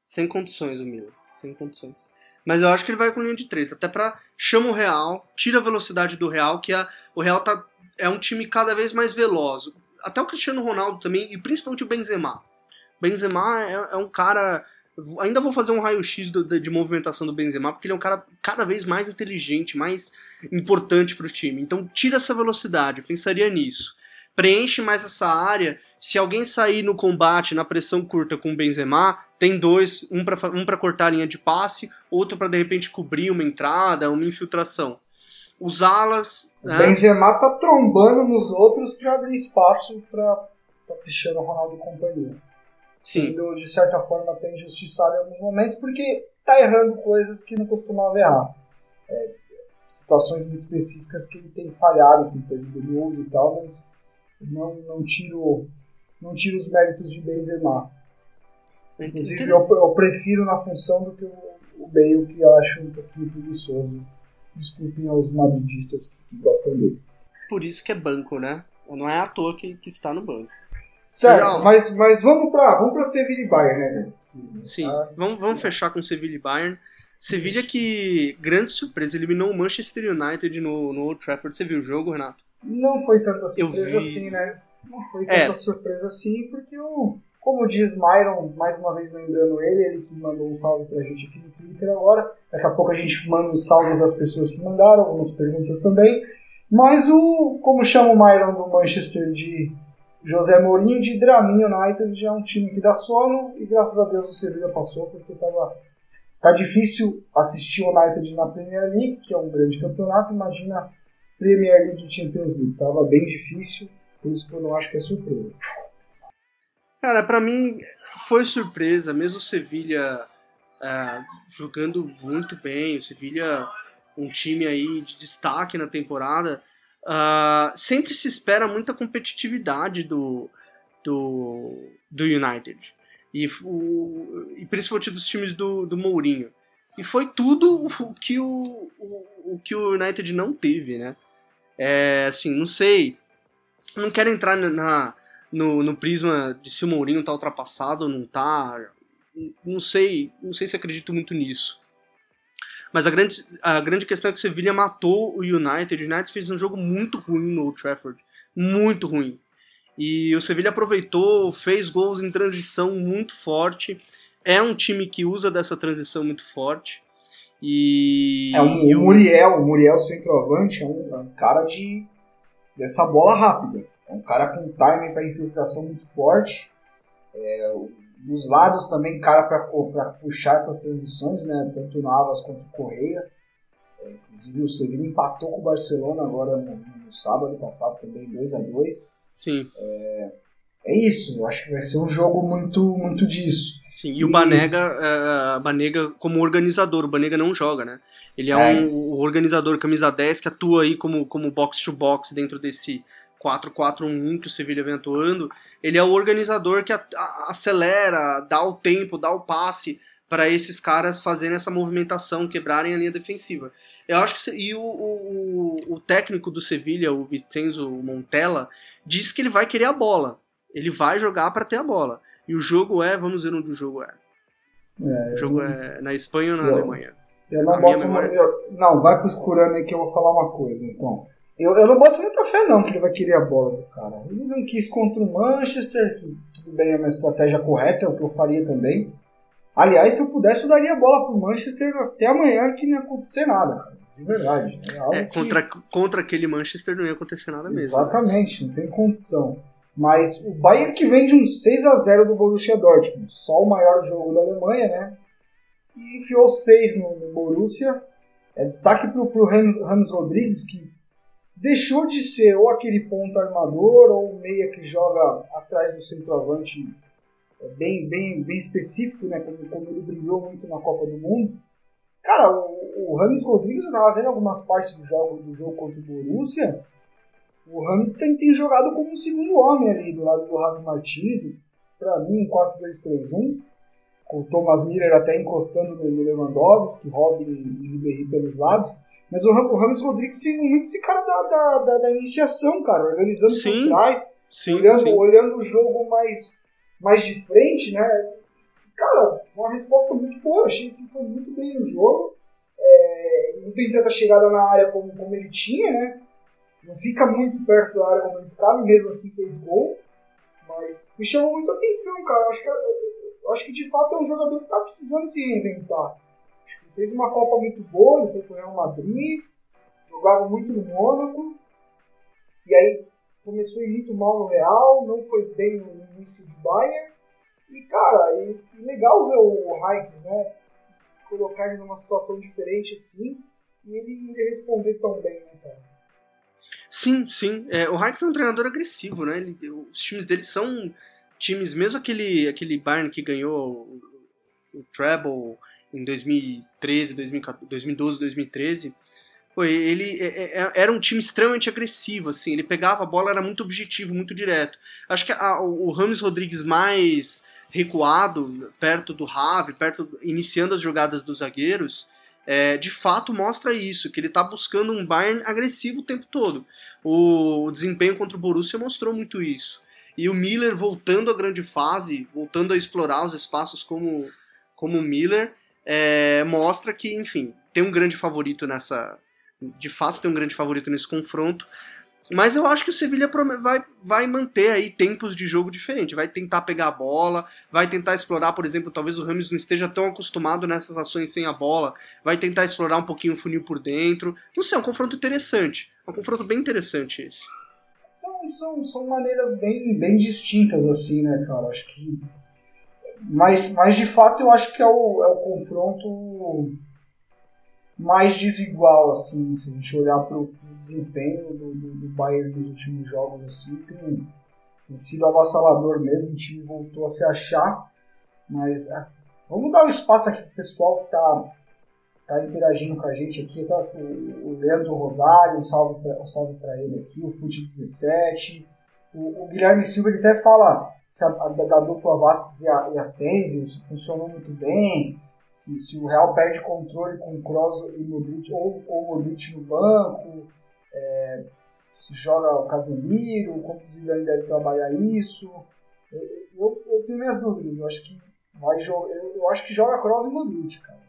Sem condições o Milan, sem condições. Mas eu acho que ele vai com linha de três, até pra chama o Real, tira a velocidade do Real, que a, o Real tá, é um time cada vez mais veloz. Até o Cristiano Ronaldo também, e principalmente o Benzema. Benzema é, é um cara. Ainda vou fazer um raio-x de, de movimentação do Benzema, porque ele é um cara cada vez mais inteligente, mais importante pro time. Então tira essa velocidade, eu pensaria nisso. Preenche mais essa área. Se alguém sair no combate, na pressão curta com o Benzema, tem dois, um para um cortar a linha de passe, outro para de repente cobrir uma entrada, uma infiltração. Os alas. O né? Benzema tá trombando nos outros pra abrir espaço pra, pra Cristiano Ronaldo e companhia. Sim. Sendo, de certa forma, até injustiçado em alguns momentos, porque tá errando coisas que não costumava errar. É, situações muito específicas que ele tem falhado, tem perdido gols e tal, mas não, não, tiro, não tiro os méritos de Benzema. Inclusive, eu, eu prefiro na função do que o, o Bale, que eu acho um pouquinho preguiçoso. Desculpem aos madridistas que gostam dele. Por isso que é banco, né? Não é à toa que, que está no banco. Certo, mas, mas vamos pra, vamos pra Sevilla e Bayern, né? Sim. Ah, Vamos, vamos fechar com Sevilha e Bayern. Sevilha que, grande surpresa, eliminou o Manchester United no, no Old Trafford. Você viu o jogo, Renato? Não foi tanta Eu surpresa vi. assim, né? Não foi É. tanta surpresa assim, porque o, como diz Myron, mais uma vez lembrando ele, ele que mandou um salve pra gente aqui no Twitter agora. Daqui a pouco a gente manda os salvos das pessoas que mandaram, algumas perguntas também. Mas o, como chama o Myron do Manchester de José Mourinho, de Dramin United, já é um time que dá sono e graças a Deus o Sevilla passou, porque tava. Tá difícil assistir o United na Premier League, que é um grande campeonato, imagina Premier League e Champions League. Tava bem difícil, por isso que eu não acho que é surpresa. Cara, pra mim foi surpresa, mesmo o Sevilha é, jogando muito bem, o Sevilha um time aí de destaque na temporada. ah, sempre se espera muita competitividade do, do, do United. E, o, e principalmente dos times do, do Mourinho. E foi tudo o que o, o, o que o United não teve, né? É, assim, não sei. Não quero entrar na, no, no prisma de se o Mourinho tá ultrapassado ou não tá. Não sei, não sei se acredito muito nisso. Mas a grande, a grande questão é que o Sevilla matou o United. O United fez um jogo muito ruim no Old Trafford. Muito ruim. E o Sevilla aproveitou, fez gols em transição muito forte. É um time que usa dessa transição muito forte. E, É o Muriel, o Muriel centroavante, é um, é um cara de dessa bola rápida. É um cara com timing para infiltração muito forte. É, o- dos lados também, cara para puxar essas transições, né? Tanto o Navas quanto o Correia. É, inclusive o Sevilla empatou com o Barcelona agora no, no sábado passado também, 2 a 2 Sim, É isso, eu acho que vai ser um jogo muito, muito disso. sim. E o E- Banega, é, Banega como organizador, o Banega não joga, né? Ele é, É. um o organizador camisa 10 que atua aí como, como box to box dentro desse 4-4-1 que o Sevilla vem atuando. Ele é o organizador que a- a- acelera, dá o tempo, dá o passe para esses caras fazerem essa movimentação, quebrarem a linha defensiva. Eu acho que e o, o, o técnico do Sevilla, o Vincenzo Montella, diz que ele vai querer a bola. Ele vai jogar para ter a bola. E o jogo é, vamos ver onde o jogo é. É, O jogo é na Espanha ou na eu- Alemanha? Eu não boto memória- eu- Não, vai procurando aí que eu vou falar uma coisa, então. Eu, eu não boto muita fé não que ele vai querer a bola do cara. Ele não quis contra o Manchester, que tudo bem, é uma estratégia correta, é o que eu faria também. Aliás, se eu pudesse, eu daria a bola pro Manchester até amanhã que não ia acontecer nada, cara. De verdade. É É, que- contra, contra aquele Manchester não ia acontecer nada mesmo. né? Exatamente, não tem condição. Mas o Bayern que vem de um 6 a 0 do Borussia Dortmund, só o maior jogo da Alemanha, né? E enfiou 6 no, no Borussia. É destaque pro, pro Ramos Rodrigues, que deixou de ser ou aquele ponta armador ou meia que joga atrás do centroavante é bem, bem, bem específico, né? Como, como ele brilhou muito na Copa do Mundo. Cara, o, o Rodrigues, eu tava vendo algumas partes do jogo, do jogo contra o Borussia. O Ramos tem, tem jogado como um segundo homem ali do lado do Ravi Martins. Pra mim, um 4-2-3-1. Com o Thomas Miller até encostando no Lewandowski, Robin e Ribéry pelos lados. Mas o, Ram- o Ramos Rodrigues sendo muito esse cara da, da, da, da iniciação, cara. Organizando Sim, por trás, Sim, olhando, sim. olhando o jogo mais, mais de frente, né? Cara, uma resposta muito boa. Achei que foi muito bem no jogo. É, não tem tanta chegada na área como, como ele tinha, né? Não fica muito perto da área como ele ficava, mesmo assim fez gol. Mas me chamou muita atenção, cara. Acho que, acho que de fato é um jogador que tá precisando se reinventar. Fez uma Copa muito boa, ele foi pro Real Madrid, jogava muito no Mônaco. E aí começou a ir muito mal no Real, não foi bem no início de Bayern. E, cara, e, e legal ver o Raikkonen, né? Colocar ele numa situação diferente assim e ele, ele responder tão bem, né, cara? Sim, sim. É, o Hikes é um treinador agressivo, né? Ele- os times dele são times, mesmo aquele, aquele Bayern que ganhou o, o Treble em 2013, 2014, 2012, 2013. Pô, ele é- é- era um time extremamente agressivo, assim. Ele pegava a bola, era muito objetivo, muito direto. Acho que a- o Rames Rodrigues mais recuado, perto do Rave, perto, iniciando as jogadas dos zagueiros, é, de fato mostra isso, que ele tá buscando um Bayern agressivo o tempo todo. O, o desempenho contra o Borussia mostrou muito isso. E o Miller voltando à grande fase, voltando a explorar os espaços como, como Miller, é, mostra que, enfim, tem um grande favorito nessa. De fato, tem um grande favorito nesse confronto. Mas eu acho que o Sevilha vai, vai manter aí tempos de jogo diferente. Vai tentar pegar a bola, vai tentar explorar, por exemplo, talvez o Rames não esteja tão acostumado nessas ações sem a bola, vai tentar explorar um pouquinho o funil por dentro. Não sei, é um confronto interessante. É um confronto bem interessante esse. São, são, são maneiras bem, bem distintas, assim, né, cara? Acho que. Mas, mas de fato eu acho que é o, é o confronto mais desigual, assim, se a gente olhar para o desempenho do, do, do Bayern nos últimos jogos, assim, tem, tem sido avassalador mesmo, o time voltou a se achar, mas ah, vamos dar um espaço aqui pro pessoal que tá, tá interagindo com a gente aqui, tá? o, o Leandro Rosário, um salve pra, um salve ele aqui, o Fute 17, o, o Guilherme Silva ele até fala se a, a- dupla Vasquez e a, e a funcionou muito bem, se, se o Real perde controle com Kroos e Modric, ou ou Modric no banco, é, se joga o Casemiro, como o Zidane deve trabalhar isso. Eu, eu, eu tenho minhas dúvidas, eu acho que vai jogar, eu, eu acho que joga Kroos e Modric, cara.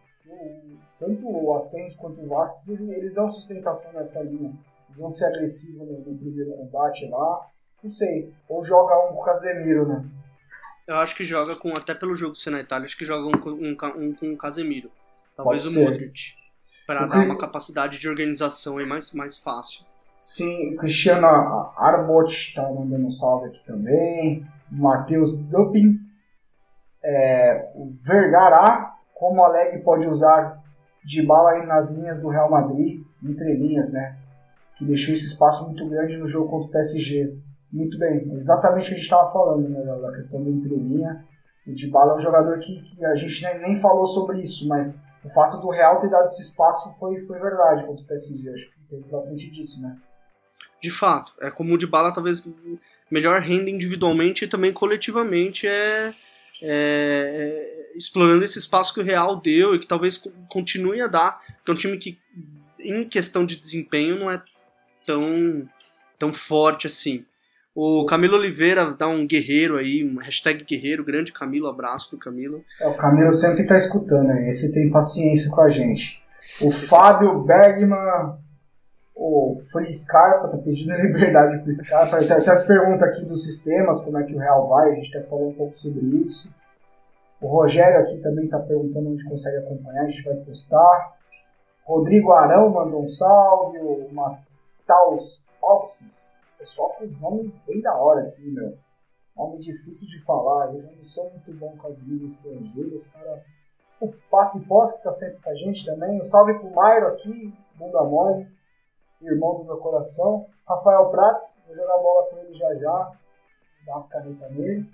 Tanto o Asensio quanto o Vasquez, eles, eles dão sustentação nessa linha. Eles vão ser agressivos no, no primeiro combate lá. Não sei. Ou joga um com o Casemiro, né? Eu acho que joga com, até pelo jogo ser na Itália, acho que joga um, com- um, um com o Casemiro. Talvez Pode o. Modric. Pra O dar uma capacidade de organização aí mais, mais fácil. Sim, o Cristiano Arbot tá mandando um salve aqui também. Matheus Dupin. É, o Vergara, como o Alegre pode usar de bala aí nas linhas do Real Madrid, entre linhas, né? Que deixou esse espaço muito grande no jogo contra o PSG. Muito bem, exatamente o que a gente estava falando, né? Da questão do entrelinha. O Dybala é um jogador que, que a gente nem, nem falou sobre isso, mas o fato do Real ter dado esse espaço foi, foi verdade contra o PSG. Acho que teve bastante disso, né? De fato, é como o de bala talvez melhor renda individualmente e também coletivamente é, é- é explorando esse espaço que o Real deu e que talvez co- continue a dar, porque é um time que em questão de desempenho não é tão, tão forte assim. O Camilo Oliveira dá um guerreiro aí, um hashtag guerreiro, grande Camilo, abraço pro Camilo. É, o Camilo sempre tá escutando aí. Esse tem paciência com a gente. O Fábio Bergman, o Free Scarpa, tá pedindo liberdade pro Scarpa. Até, até pergunta aqui dos sistemas, como é que o Real vai, a gente até falou um pouco sobre isso. O Rogério aqui também está perguntando onde consegue acompanhar, a gente vai postar. Rodrigo Arão mandou um salve, o Mataus Oxys, pessoal com nome bem da hora aqui, meu. Nome difícil de falar, eu não sou muito bom com as línguas estrangeiras, cara. O Passe Pós, que tá sempre com a gente também. Um salve pro Mairo aqui, bunda mole, irmão do meu coração. Rafael Prats, vou jogar bola com ele já já, dar umas canetas nele.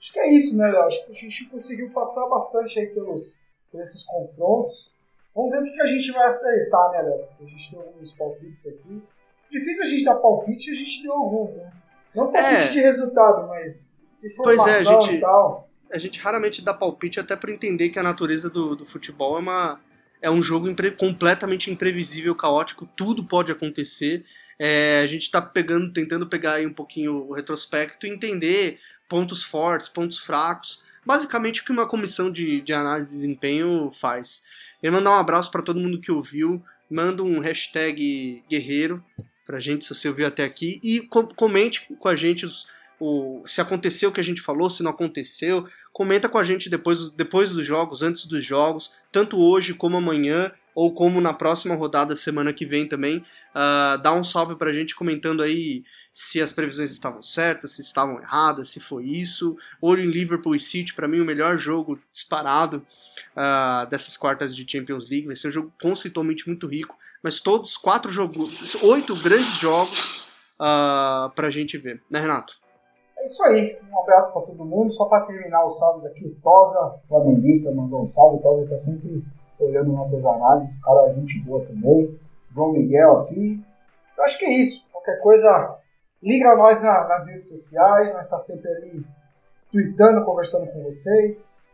Acho que é isso, né, Léo? Acho que a gente conseguiu passar bastante aí pelos, por esses confrontos. Vamos ver o que a gente vai acertar, né, Léo? A gente tem alguns palpites aqui. Difícil a gente dar palpite, a gente deu alguns, né? Não palpite É. de resultado, mas de Pois é, a gente- e tal. A gente raramente dá palpite até para entender que a natureza do, do futebol é uma é um jogo impre- completamente imprevisível, caótico, tudo pode acontecer. É, a gente está pegando, tentando pegar aí um pouquinho o retrospecto e entender pontos fortes, pontos fracos, basicamente o que uma comissão de, de análise de desempenho faz. Eu mandar um abraço para todo mundo que ouviu, manda um hashtag guerreiro pra gente, se você ouviu até aqui, e com- comente com a gente os- o, se aconteceu o que a gente falou, se não aconteceu, comenta com a gente depois, depois dos jogos, antes dos jogos, tanto hoje como amanhã, ou como na próxima rodada, semana que vem também. Ah, dá um salve pra gente comentando aí se as previsões estavam certas, se estavam erradas, se foi isso. Olho em Liverpool e City, pra mim, o melhor jogo disparado ah, dessas quartas de Champions League. Vai ser um jogo conceitualmente muito rico, mas todos quatro jogos, oito grandes jogos ah, pra gente ver, né, Renato? É isso aí. Um abraço pra todo mundo. Só pra terminar os salves aqui, o Tosa, flamenguista, mandou um salve. O Tosa tá sempre olhando nossas análises. O cara é gente boa também. João Miguel aqui. Eu acho que é isso. Qualquer coisa, liga a nós na- nas redes sociais. Nós tá sempre ali tweetando, conversando com vocês.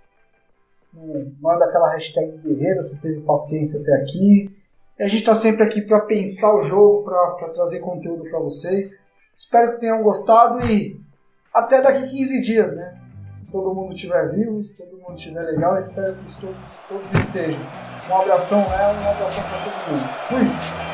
Hum, Manda aquela hashtag guerreiro se teve paciência até aqui. A gente tá sempre aqui para pensar o jogo, para trazer conteúdo para vocês. Espero que tenham gostado e até daqui 15 dias, né? Se todo mundo estiver vivo, se todo mundo estiver legal, espero que todos, todos estejam. Um abração, né? Um abração para todo mundo. Fui!